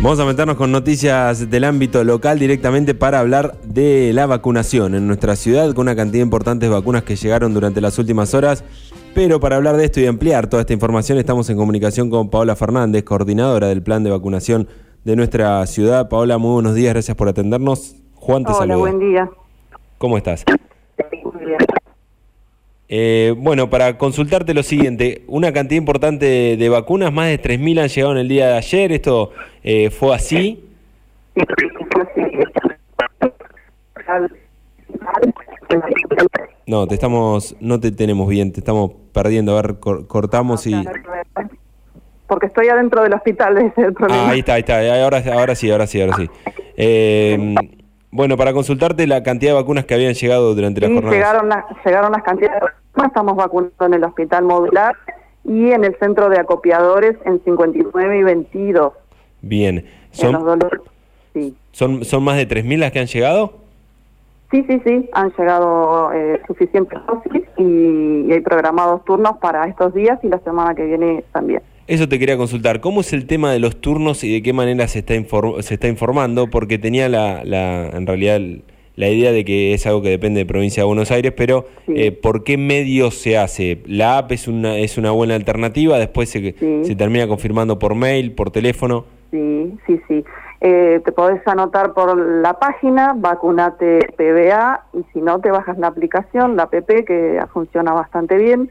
Vamos a meternos con noticias del ámbito local directamente para hablar de la vacunación en nuestra ciudad, con una cantidad importante de vacunas que llegaron durante las últimas horas. Pero para hablar de esto y ampliar toda esta información, estamos en comunicación con Paola Fernández, coordinadora del plan de vacunación de nuestra ciudad. Paola, muy buenos días, gracias por atendernos. Juan te Hola, buen día. ¿Cómo estás? Eh, bueno, para consultarte lo siguiente, una cantidad importante de, vacunas, más de 3.000 han llegado en el día de ayer, ¿esto eh, fue así? No, te estamos, no te tenemos bien, te estamos perdiendo, a ver, cortamos y... Porque estoy adentro del hospital, ese es el problema. Ah, ahí está, ahí está, ahora, ahora sí, ahora sí, ahora sí. Eh, bueno, para consultarte la cantidad de vacunas que habían llegado durante la jornada. Llegaron, llegaron las cantidades de vacunas, estamos vacunando en el hospital modular y en el centro de acopiadores en 59 y 22. Bien. ¿Son, sí. ¿son, ¿Son más de 3.000 las que han llegado? Sí, sí, sí, han llegado eh, suficientes dosis y hay programados turnos para estos días y la semana que viene también. Eso te quería consultar. ¿Cómo es el tema de los turnos y de qué manera se está, se está informando? Porque tenía la, la, en realidad la idea de que es algo que depende de provincia de Buenos Aires, pero eh, ¿por qué medio se hace? ¿La app es una, es una buena alternativa? ¿Después se, se termina confirmando por mail, por teléfono? Sí, sí, sí. Eh, te podés anotar por la página, vacunate PBA, y si no, te bajas la aplicación, la app, que funciona bastante bien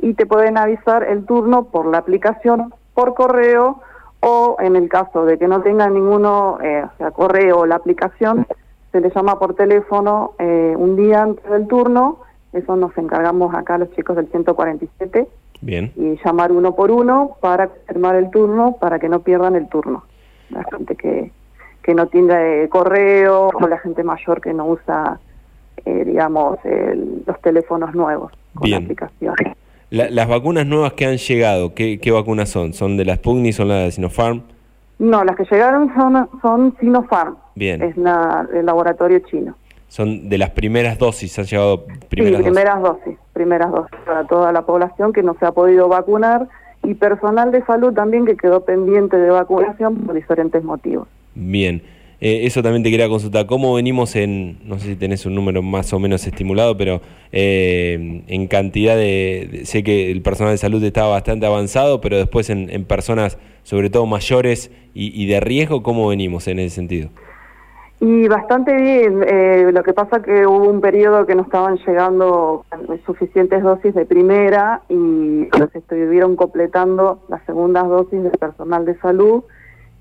y te pueden avisar el turno por la aplicación, por correo o en el caso de que no tenga ninguno, eh, o sea, correo o la aplicación, se le llama por teléfono eh, un día antes del turno, eso nos encargamos acá los chicos del 147. Bien. Y llamar uno por uno para confirmar el turno, para que no pierdan el turno. La gente que, que no tiene correo o la gente mayor que no usa, eh, digamos, los teléfonos nuevos con la aplicación las vacunas nuevas que han llegado, ¿qué, vacunas son? ¿Son de la Sputnik, son las de Sinopharm? No, las que llegaron son, son Sinopharm. Bien. Es la, el laboratorio chino. Son de las primeras dosis, han llegado primeras sí, primeras dosis, primeras dosis para toda la población que no se ha podido vacunar y personal de salud también que quedó pendiente de vacunación por diferentes motivos. Bien. Eh, eso también te quería consultar. ¿Cómo venimos en, no sé si tenés un número más o menos estimulado, pero eh, en cantidad de, sé que el personal de salud estaba bastante avanzado, pero después en, personas, sobre todo mayores y, de riesgo, ¿cómo venimos en ese sentido? Y bastante bien. Eh, lo que pasa que hubo un periodo que no estaban llegando suficientes dosis de primera y se estuvieron completando las segundas dosis de personal de salud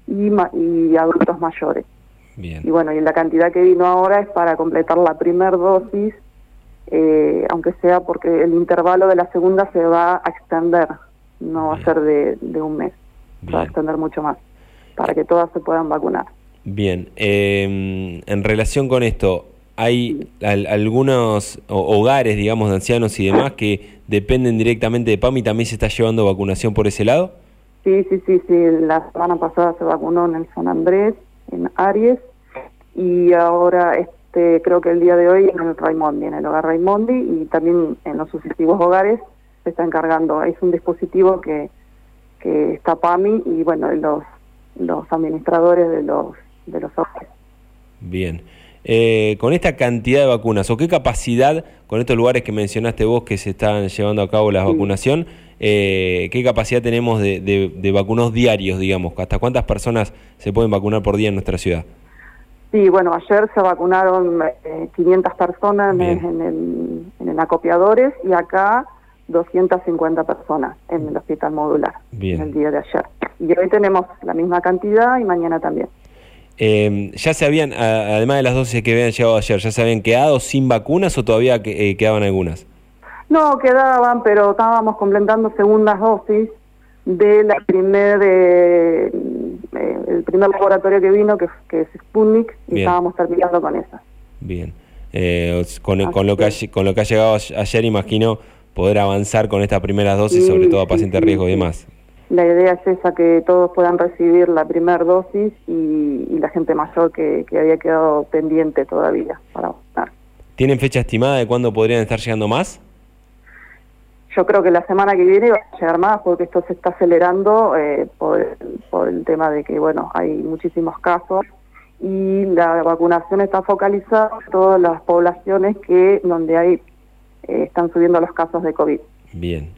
y, y adultos mayores. Y bueno, y la cantidad que vino ahora es para completar la primera dosis, eh, aunque sea porque el intervalo de la segunda se va a extender, no va a ser de, un mes, va a extender mucho más, para que todas se puedan vacunar. Bien, em, en relación con esto, ¿hay algunos hogares, digamos, de ancianos y demás que dependen directamente de PAM y también se está llevando vacunación por ese lado? Sí, sí, sí, sí. La semana pasada se vacunó en el San Andrés, en Aries, y ahora este creo que el día de hoy en el Raimondi, en el hogar Raimondi y también en los sucesivos hogares se está encargando. Es un dispositivo que, que está PAMI y bueno, los, los administradores de los, de los hogares. Bien. Eh, con esta cantidad de vacunas o qué capacidad, con estos lugares que mencionaste vos que se están llevando a cabo la vacunación, eh, qué capacidad tenemos de, de, vacunos diarios, digamos, hasta cuántas personas se pueden vacunar por día en nuestra ciudad. Sí, bueno, ayer se vacunaron 500 eh, personas en el, en el acopiadores y acá 250 personas en el hospital modular Bien. el día de ayer. Y hoy tenemos la misma cantidad y mañana también. Eh, ¿Ya se habían, además de las dosis que habían llegado ayer, ya se habían quedado sin vacunas o todavía eh, quedaban algunas? No, quedaban, pero estábamos completando segundas dosis de la primer, eh, el primer laboratorio que vino, que, es Sputnik, y estábamos terminando con esa. Bien. Eh, con, con, lo que ha, con lo que ha llegado ayer, imagino poder avanzar con estas primeras dosis, sobre todo a pacientes de riesgo y demás. La idea es esa, que todos puedan recibir la primera dosis y, la gente mayor que, que había quedado pendiente todavía para vacunar. ¿Tienen fecha estimada de cuándo podrían estar llegando más? Yo creo que la semana que viene va a llegar más porque esto se está acelerando eh, por, por, el tema de que, bueno, hay muchísimos casos y la vacunación está focalizada en todas las poblaciones que donde hay eh, están subiendo los casos de COVID. Bien.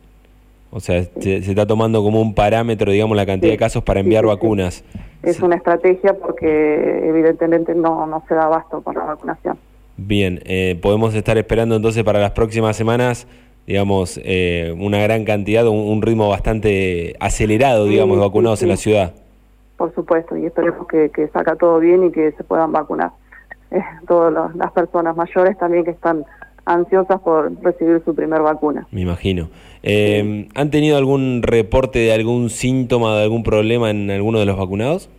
O sea, se, está tomando como un parámetro, digamos, la cantidad de casos para enviar vacunas. Es una estrategia porque evidentemente no, no se da abasto con la vacunación. Bien, eh, podemos estar esperando entonces para las próximas semanas, digamos, eh, una gran cantidad, un, ritmo bastante acelerado, digamos, de vacunados en la ciudad. Por supuesto, y esperemos que, que saca todo bien y que se puedan vacunar. Eh, todas las personas mayores también que están ansiosas por recibir su primer vacuna. Me imagino. Eh, ¿Han tenido algún reporte de algún síntoma, de algún problema en alguno de los vacunados?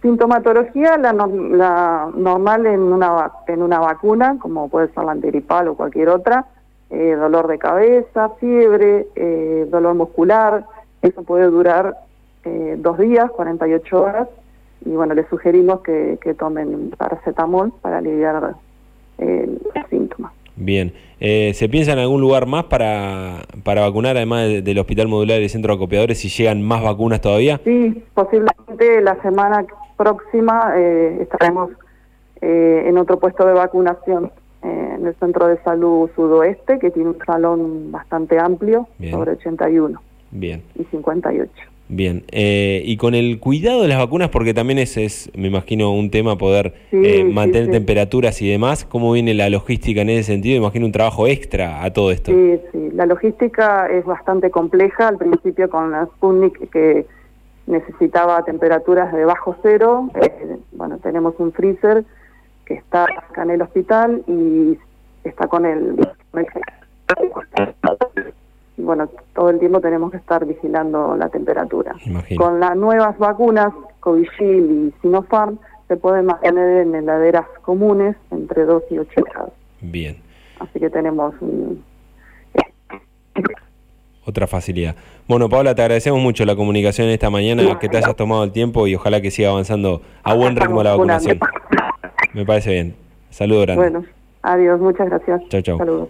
Sintomatología, la, la normal en una, en una vacuna, como puede ser la antiripal o cualquier otra, eh, dolor de cabeza, fiebre, eh, dolor muscular, eso puede durar eh, dos días, 48 horas, y bueno, les sugerimos que, que tomen paracetamol para aliviar eh, los síntomas. Bien. Eh, ¿Se piensa en algún lugar más para, para vacunar, además del Hospital Modular y Centro de Acopiadores, si llegan más vacunas todavía? Sí, posiblemente la semana próxima eh, estaremos eh, en otro puesto de vacunación en el Centro de Salud Sudoeste, que tiene un salón bastante amplio, sobre 81 Bien. y 58. Bien, eh, y con el cuidado de las vacunas, porque también es, es me imagino, un tema poder eh, mantener temperaturas y demás, ¿cómo viene la logística en ese sentido? Imagino un trabajo extra a todo esto. Sí, sí, la logística es bastante compleja, al principio con la Sputnik que necesitaba temperaturas de bajo cero, eh, bueno, tenemos un freezer que está acá en el hospital y está con el bueno, todo el tiempo tenemos que estar vigilando la temperatura. Con las nuevas vacunas, Covishield y Sinopharm, se pueden mantener en heladeras comunes entre 2 y 8 grados. Bien. Así que tenemos otra facilidad. Bueno, Paula, te agradecemos mucho la comunicación esta mañana, que te hayas tomado el tiempo y ojalá que siga avanzando a buen ritmo la vacunación. Me parece bien. Saludos grande. Bueno, adiós, muchas gracias. Chao, chao. Saludos.